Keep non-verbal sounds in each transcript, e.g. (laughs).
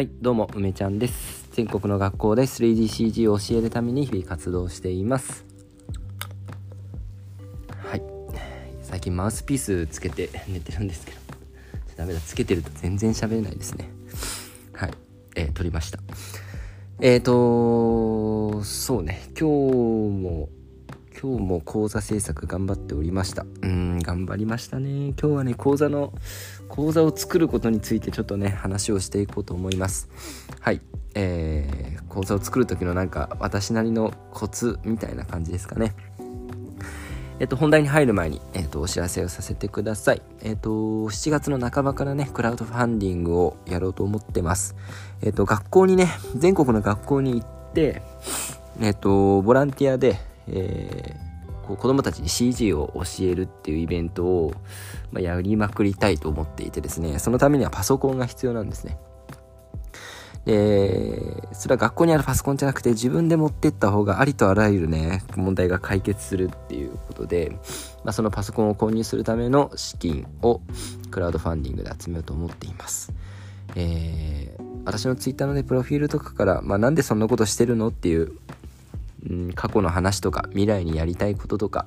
はい、どうも、梅ちゃんです。全国の学校で 3DCG を教えるために日々活動しています。はい。最近マウスピースつけて寝てるんですけど、ダメだ、つけてると全然喋れないですね。はい。えー撮りました。えーとそうね、今日も、今日も講座制作頑張っておりました。うん、頑張りましたね。今日はね、講座の、講座を作ることについてちょっとね、話をしていこうと思います。はい。えー、講座を作る時のなんか、私なりのコツみたいな感じですかね。えっと、本題に入る前に、えっと、お知らせをさせてください。えっと、7月の半ばからね、クラウドファンディングをやろうと思ってます。えっと、学校にね、全国の学校に行って、えっと、ボランティアで、えーこう子供たちに CG を教えるっていうイベントを、ま、やりまくりたいと思っていてですね、そのためにはパソコンが必要なんですね。で、それは学校にあるパソコンじゃなくて自分で持ってった方がありとあらゆるね、問題が解決するっていうことで、まあ、そのパソコンを購入するための資金をクラウドファンディングで集めようと思っています。えー私のツイッターのね、プロフィールとかから、まあ、なんでそんなことしてるのっていう、うん、過去の話とか、未来にやりたいこととか、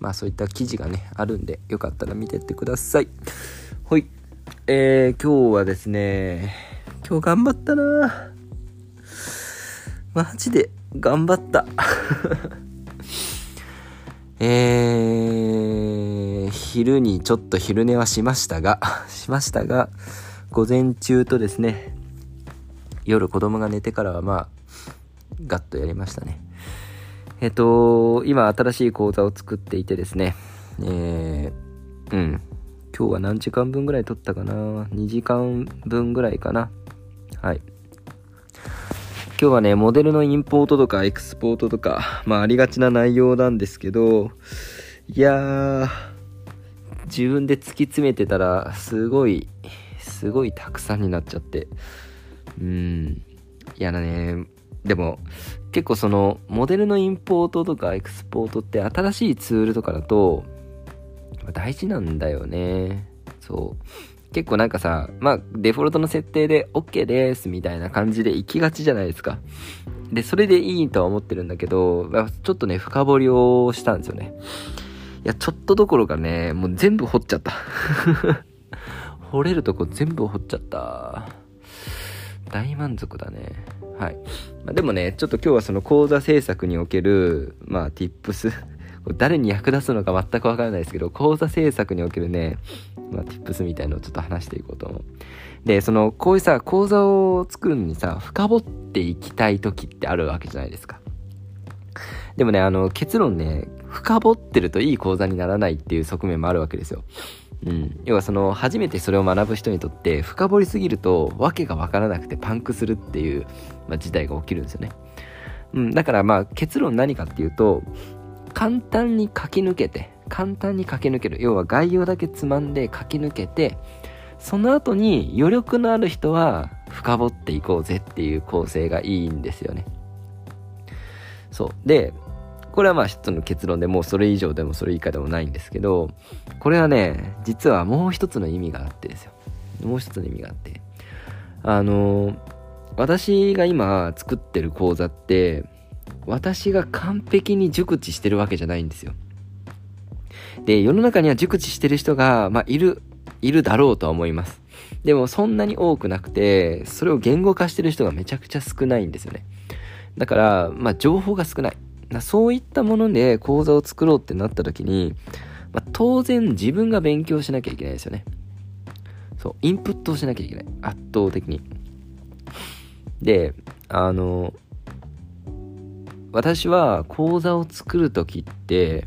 まあそういった記事がね、あるんで、よかったら見てってください。ほい。えー、今日はですね、今日頑張ったなマジで頑張った。(laughs) えー、昼にちょっと昼寝はしましたが、しましたが、午前中とですね、夜子供が寝てからはまあ、ガッとやりましたね。えっと、今新しい講座を作っていてですね、えー、うん。今日は何時間分ぐらい取ったかな ?2 時間分ぐらいかなはい。今日はね、モデルのインポートとかエクスポートとか、まあありがちな内容なんですけど、いやー、自分で突き詰めてたら、すごい、すごいたくさんになっちゃって、うん、嫌だね。でも、結構その、モデルのインポートとかエクスポートって新しいツールとかだと、大事なんだよね。そう。結構なんかさ、まあ、デフォルトの設定で OK ですみたいな感じで行きがちじゃないですか。で、それでいいとは思ってるんだけど、ちょっとね、深掘りをしたんですよね。いや、ちょっとどころかね、もう全部掘っちゃった。(laughs) 掘れるとこ全部掘っちゃった。大満足だね。はい。まあ、でもね、ちょっと今日はその講座制作における、まあ、tips。(laughs) 誰に役立つのか全くわからないですけど、講座制作におけるね、まあ、tips みたいのをちょっと話していこうと思う。で、その、こういうさ、講座を作るのにさ、深掘っていきたい時ってあるわけじゃないですか。でもね、あの、結論ね、深掘ってるといい講座にならないっていう側面もあるわけですよ。うん。要はその、初めてそれを学ぶ人にとって、深掘りすぎると、わけがわからなくてパンクするっていう、まあ、事態が起きるんですよね。うん。だからまあ、結論何かっていうと、簡単に書き抜けて、簡単に書き抜ける。要は概要だけつまんで書き抜けて、その後に余力のある人は深掘っていこうぜっていう構成がいいんですよね。そう。で、これはまあ一つの結論でもうそれ以上でもそれ以下でもないんですけど、これはね、実はもう一つの意味があってですよ。もう一つの意味があって。あの、私が今作ってる講座って、私が完璧に熟知してるわけじゃないんですよ。で、世の中には熟知してる人が、まあ、いる、いるだろうとは思います。でも、そんなに多くなくて、それを言語化してる人がめちゃくちゃ少ないんですよね。だから、まあ、情報が少ない。そういったもので講座を作ろうってなった時に、まあ、当然自分が勉強しなきゃいけないですよね。そう、インプットをしなきゃいけない。圧倒的に。で、あの、私は講座を作る時って、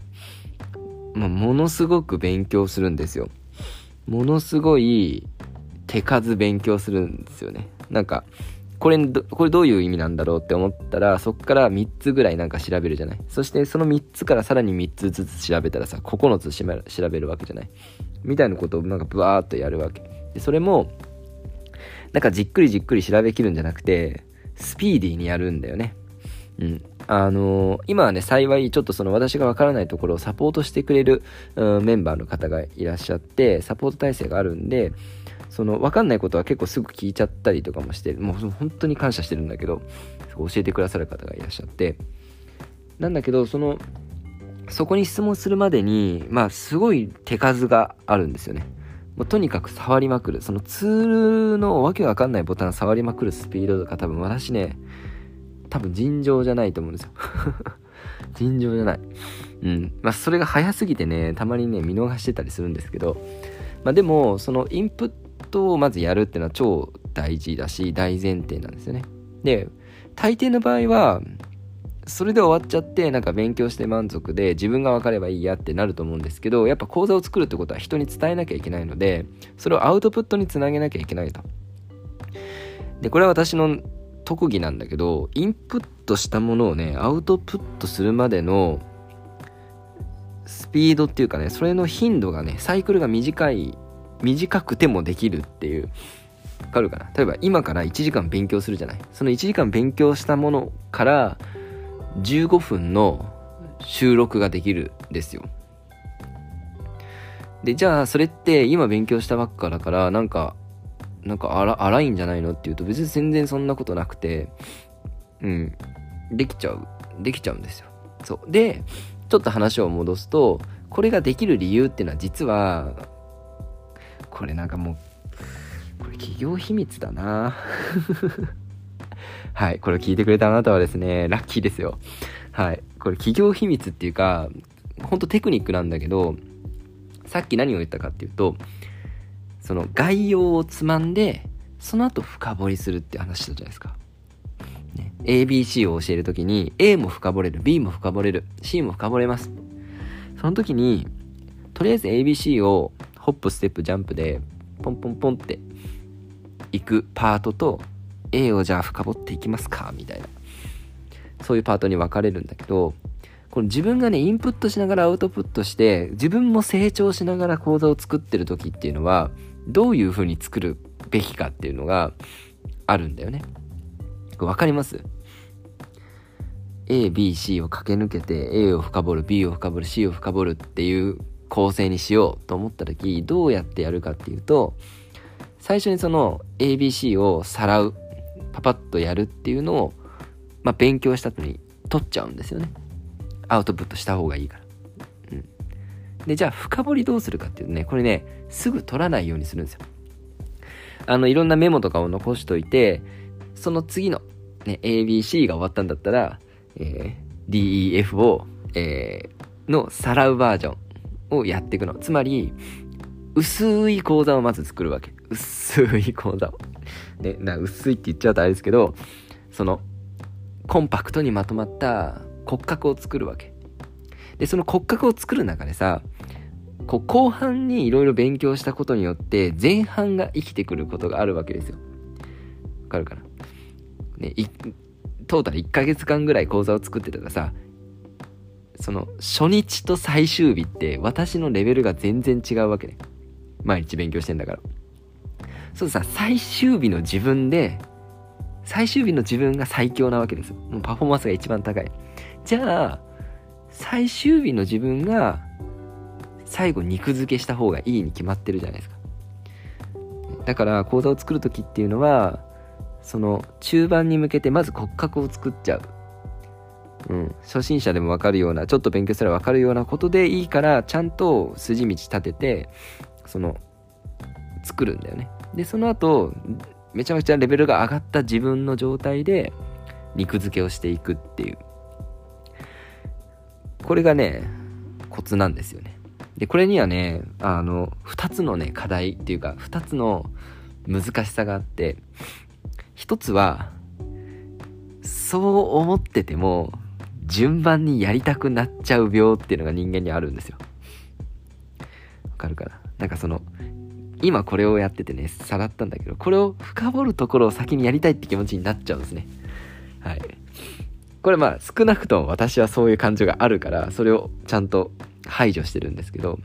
まあ、ものすごく勉強するんですよ。ものすごい手数勉強するんですよね。なんか、これ、これどういう意味なんだろうって思ったら、そっから3つぐらいなんか調べるじゃない？そしてその3つからさらに3つずつ調べたらさ、9つ調べるわけじゃない？みたいなことをなんかブワーっとやるわけ。で、それも、なんかじっくりじっくり調べきるんじゃなくて、スピーディーにやるんだよね。うん。あのー今はね、幸い、ちょっとその私がわからないところをサポートしてくれる、うんメンバーの方がいらっしゃって、サポート体制があるんで、その分かんないことは結構すぐ聞いちゃったりとかもしてもう本当に感謝してるんだけど教えてくださる方がいらっしゃって。なんだけどそのそこに質問するまでにまあすごい手数があるんですよね。もうとにかく触りまくる。そのツールのわけわかんないボタン触りまくるスピードとか多分私ね多分尋常じゃないと思うんですよ。(laughs) 尋常じゃない。うん。まあそれが早すぎてねたまにね見逃してたりするんですけど。まあでもそのインプットをまずやるっていうのは超大事だし大前提なんですよね。で大抵の場合はそれで終わっちゃってなんか勉強して満足で自分が分かればいいやってなると思うんですけどやっぱ講座を作るってことは人に伝えなきゃいけないのでそれをアウトプットにつなげなきゃいけないと。でこれは私の特技なんだけどインプットしたものをねアウトプットするまでのスピードっていうかねそれの頻度がねサイクルが短い短くてもできるっていう。わかるかな？例えば今から1時間勉強するじゃない？その1時間勉強したものから15分の収録ができるんですよ。でじゃあそれって今勉強したばっかだからなんかなんか荒いんじゃないのっていうと別に全然そんなことなくてうん。できちゃう。できちゃうんですよ。そう。でちょっと話を戻すとこれができる理由っていうのは実はこれなんかもうこれ企業秘密だな (laughs) はいこれを聞いてくれたあなたはですねラッキーですよはいこれ企業秘密っていうかほんとテクニックなんだけどさっき何を言ったかっていうとその概要をつまんでその後深掘りするって話したじゃないですか。ね、ABC を教えるときに A も深掘れる B も深掘れる C も深掘れます。その時にとりあえず ABC をホップステップジャンプでポンポンポンっていくパートと A をじゃあ深掘っていきますかみたいなそういうパートに分かれるんだけどこの自分がねインプットしながらアウトプットして自分も成長しながら講座を作ってる時っていうのはどういう風に作るべきかっていうのがあるんだよね。わかります ?A、B、C を駆け抜けて A を深掘る、B を深掘る、C を深掘るっていう構成にしようと思った時どうやってやるかっていうと最初にその ABC をさらうパパッとやるっていうのを、まあ、勉強した後に取っちゃうんですよね。アウトプットした方がいいから、うん、でじゃあ深掘りどうするかっていうとねこれねすぐ取らないようにするんですよ。あのいろんなメモとかを残しといてその次の、ね、ABC が終わったんだったら、えー、DEF を、えー、のさらうバージョン。をやっていくの。つまり薄い講座をまず作るわけ。薄い講座を。ねな薄いって言っちゃうとあれですけどそのコンパクトにまとまった骨格を作るわけ。でその骨格を作る中でさこう後半にいろいろ勉強したことによって前半が生きてくることがあるわけですよ。わかるかな？ねトータル1ヶ月間ぐらい講座を作ってたらさその初日と最終日って私のレベルが全然違うわけね。毎日勉強してんだから。そうさ最終日の自分で最終日の自分が最強なわけですもうパフォーマンスが一番高い。じゃあ最終日の自分が最後肉付けした方がいいに決まってるじゃないですか。だから講座を作る時っていうのはその中盤に向けてまず骨格を作っちゃう。うん、初心者でも分かるようなちょっと勉強すれば分かるようなことでいいからちゃんと筋道立ててその作るんだよね。でその後めちゃめちゃレベルが上がった自分の状態で肉付けをしていくっていう。これがねコツなんですよね。でこれにはねあの2つのね課題っていうか2つの難しさがあって1つはそう思ってても順番にやりたくなっちゃう病っていうのが人間にあるんですよ。わかるかな？なんかその今これをやっててねさらったんだけどこれを深掘るところを先にやりたいって気持ちになっちゃうんですね。はい。これまあ少なくとも私はそういう感情があるからそれをちゃんと排除してるんですけど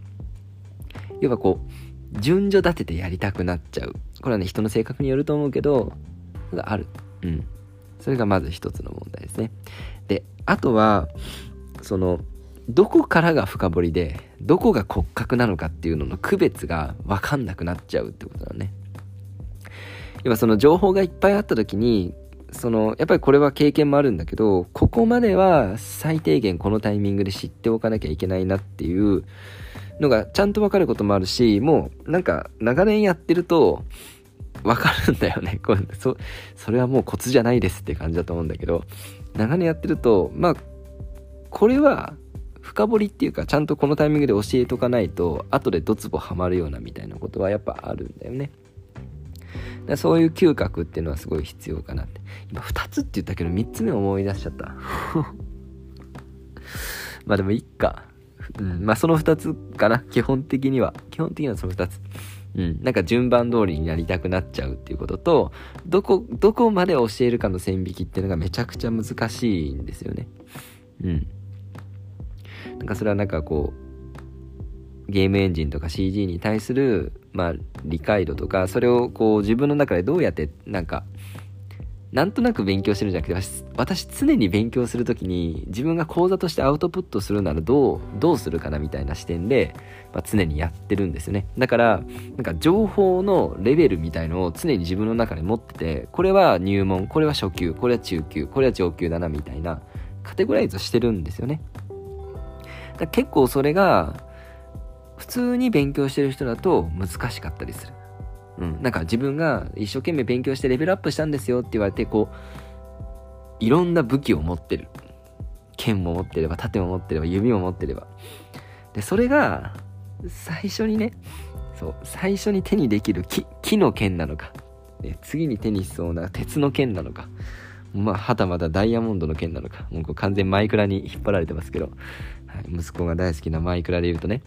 要はこう順序立ててやりたくなっちゃう。これはね人の性格によると思うけどある。うん。それがまず一つの問題ですね。であとはそのどこからが深掘りでどこが骨格なのかっていうのの区別が分かんなくなっちゃうってことだね。ぱその情報がいっぱいあった時にそのやっぱりこれは経験もあるんだけどここまでは最低限このタイミングで知っておかなきゃいけないなっていうのがちゃんとわかることもあるしもうなんか長年やってるとわかるんだよね。これそそれはもうコツじゃないですって感じだと思うんだけど長年やってるとまあこれは深掘りっていうかちゃんとこのタイミングで教えとかないと後でドツボハマるようなみたいなことはやっぱあるんだよね。だそういう嗅覚っていうのはすごい必要かなって。今2つって言ったけど3つ目思い出しちゃった。(laughs) まあでもいっか、うん、まあその2つかな。基本的には。基本的にはその2つ。うん、なんか順番通りになりたくなっちゃうっていうこととどこどこまで教えるかの線引きっていうのがめちゃくちゃ難しいんですよね。うん。なんかそれはなんかこうゲームエンジンとか CG に対するまあ理解度とかそれをこう自分の中でどうやってなんかなんとなく勉強してるんじゃなくて私常に勉強する時に自分が講座としてアウトプットするならどうどうするかなみたいな視点で、まあ、常にやってるんですよねだからなんか情報のレベルみたいのを常に自分の中で持っててこれは入門これは初級これは中級これは上級だなみたいなカテゴライズしてるんですよねだ結構それが普通に勉強してる人だと難しかったりする。うん、なんか自分が一生懸命勉強してレベルアップしたんですよって言われてこういろんな武器を持ってる。剣も持ってれば盾も持ってれば弓も持ってれば。でそれが最初にねそう最初に手にできる木木の剣なのか。次に手にしそうな鉄の剣なのか。まあはたまたダイヤモンドの剣なのか。もう完全マイクラに引っ張られてますけど。はい息子が大好きなマイクラで言うとね。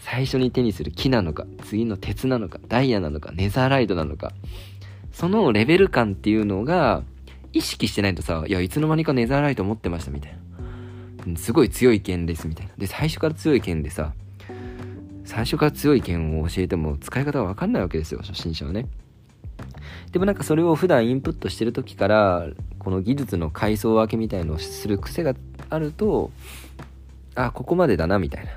最初に手にする木なのか次の鉄なのかダイヤなのかネザーライトなのか。そのレベル感っていうのが意識してないとさいやいつの間にかネザーライト持ってましたみたいな。すごい強い剣ですみたいな。で最初から強い剣でさ最初から強い剣を教えても使い方が分かんないわけですよ初心者はね。でもなんかそれを普段インプットしてる時からこの技術の階層分けみたいのをする癖があるとあここまでだなみたいな。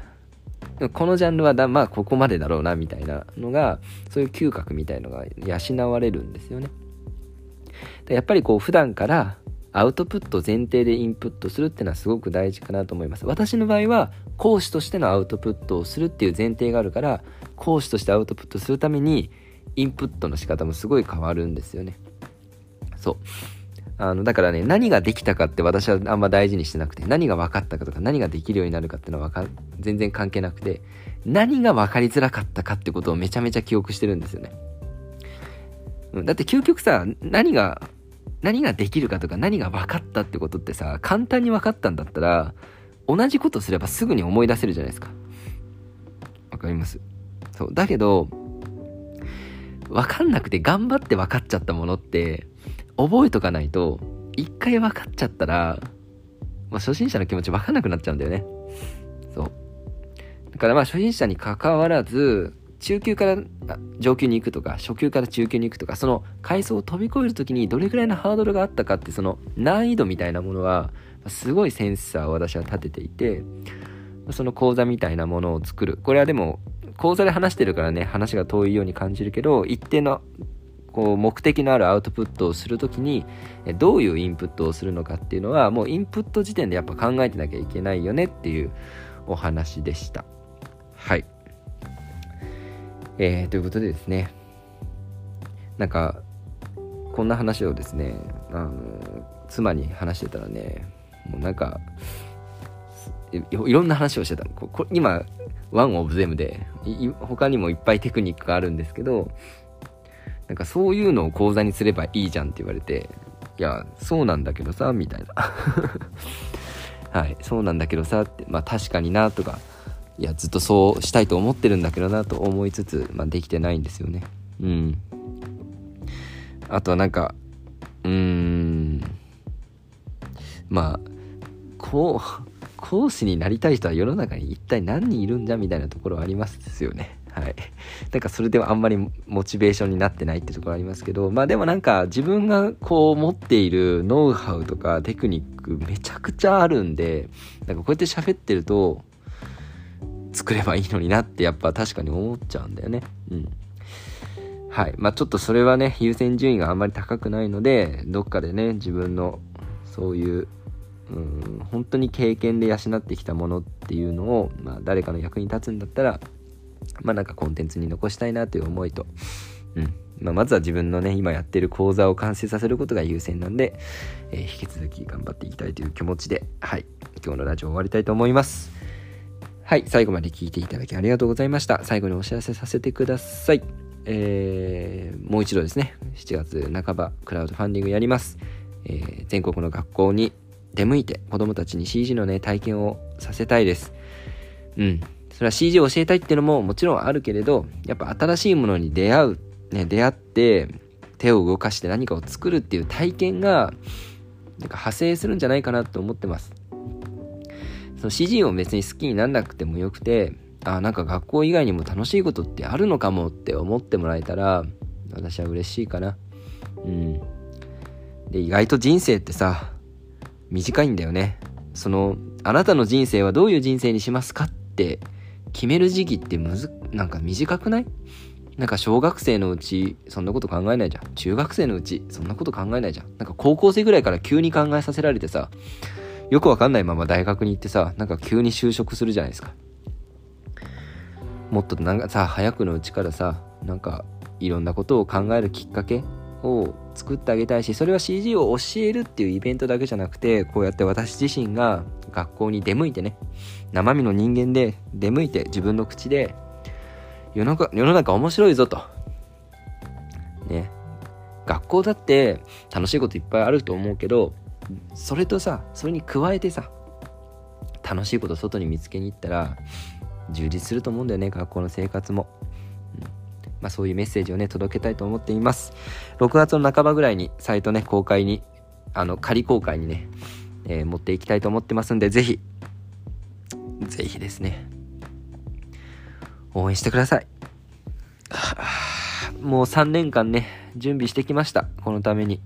このジャンルはだまあここまでだろうなみたいなのがそういう嗅覚みたいのが養われるんですよね。やっぱりこう普段からアウトプット前提でインプットするっていうのはすごく大事かなと思います。私の場合は講師としてのアウトプットをするっていう前提があるから講師としてアウトプットするためにインプットの仕方もすごい変わるんですよね。そう。あの、だからね、何ができたかって私はあんま大事にしてなくて、何が分かったかとか、何ができるようになるかっていうのはか全然関係なくて、何が分かりづらかったかってことをめちゃめちゃ記憶してるんですよね。だって究極さ、何が、何ができるかとか何が分かったってことってさ、簡単に分かったんだったら、同じことすればすぐに思い出せるじゃないですか。わかります？そう。だけど、分かんなくて頑張って分かっちゃったものって、覚えとかないと、一回分かっちゃったら、まあ、初心者の気持ち分かんなくなっちゃうんだよね。そう。だからまあ初心者に関わらず、中級から上級に行くとか、初級から中級に行くとか、その階層を飛び越える時にどれくらいのハードルがあったかって、その難易度みたいなものは、すごいセンサーを私は立てていて、その講座みたいなものを作る。これはでも、講座で話してるからね、話が遠いように感じるけど、一定のこう目的のあるアウトプットをするときにどういうインプットをするのかっていうのはもうインプット時点でやっぱ考えてなきゃいけないよねっていうお話でした。はい。えー、ということでですね。なんかこんな話をですねあの妻に話してたらねもうなんかいろんな話をしてた。ここ今ワンオブゼムで他にもいっぱいテクニックがあるんですけどなんかそういうのを講座にすればいいじゃんって言われて、いや、そうなんだけどさ、みたいな。(laughs) はい、そうなんだけどさって、まあ確かになとか、いや、ずっとそうしたいと思ってるんだけどなと思いつつ、まあできてないんですよね。うん。あとはなんか、うーん、まあ、こう、講師になりたい人は世の中に一体何人いるんじゃみたいなところありますよね。はい。なんかそれではあんまりモチベーションになってないってところありますけど、まあでもなんか自分がこう持っているノウハウとかテクニックめちゃくちゃあるんで、なんかこうやって喋ってると、作ればいいのになってやっぱ確かに思っちゃうんだよね。うん。はい。まあちょっとそれはね、優先順位があんまり高くないので、どっかでね、自分のそういう、うん、本当に経験で養ってきたものっていうのを、まあ誰かの役に立つんだったら、まあなんかコンテンツに残したいなという思いと、うん。まあ、まずは自分のね、今やってる講座を完成させることが優先なんで、えー、引き続き頑張っていきたいという気持ちで、はい。今日のラジオ終わりたいと思います。はい、最後まで聞いていただきありがとうございました。最後にお知らせさせてください。えー、もう一度ですね、7月半ばクラウドファンディングやります。えー、全国の学校に出向いて子供たちに CG のね、体験をさせたいです。うん。それは CG を教えたいっていうのももちろんあるけれど、やっぱ新しいものに出会う、ね、出会って手を動かして何かを作るっていう体験が、なんか派生するんじゃないかなと思ってます。その CG を別に好きになんなくてもよくて、あなんか学校以外にも楽しいことってあるのかもって思ってもらえたら、私は嬉しいかな。うん。で、意外と人生ってさ、短いんだよね。その、あなたの人生はどういう人生にしますかって決める時期ってむず、なんか短くない？なんか小学生のうち、そんなこと考えないじゃん。中学生のうち、そんなこと考えないじゃん。なんか高校生ぐらいから急に考えさせられてさ、よくわかんないまま大学に行ってさ、なんか急に就職するじゃないですか。もっとなんかさ、早くのうちからさ、なんかいろんなことを考えるきっかけを作ってあげたいし、それは CG を教えるっていうイベントだけじゃなくて、こうやって私自身が学校に出向いてね、生身の人間で出向いて自分の口で、世の中、世の中面白いぞと。ね。学校だって楽しいこといっぱいあると思うけど、それとさそれに加えてさ楽しいこと外に見つけに行ったら充実すると思うんだよね学校の生活も、まあ、そういうメッセージをね届けたいと思っています6月の半ばぐらいにサイトね公開にあの仮公開にね、えー、持っていきたいと思ってますんでぜひぜひですね応援してくださいもう3年間ね準備してきましたこのために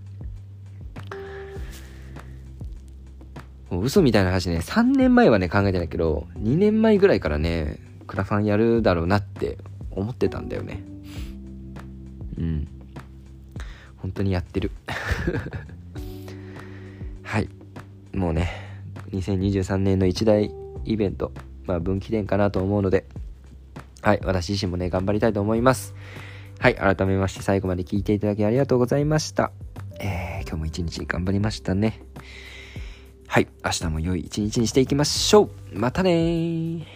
もう嘘みたいな話ね、3年前はね、考えてないけど、2年前ぐらいからね、クラファンやるだろうなって思ってたんだよね。うん。本当にやってる。(laughs) はい。もうね、2023年の一大イベント、まあ分岐点かなと思うので、はい、私自身もね、頑張りたいと思います。はい、改めまして最後まで聞いていただきありがとうございました。えー、今日も一日頑張りましたね。はい。明日も良い一日にしていきましょう。またね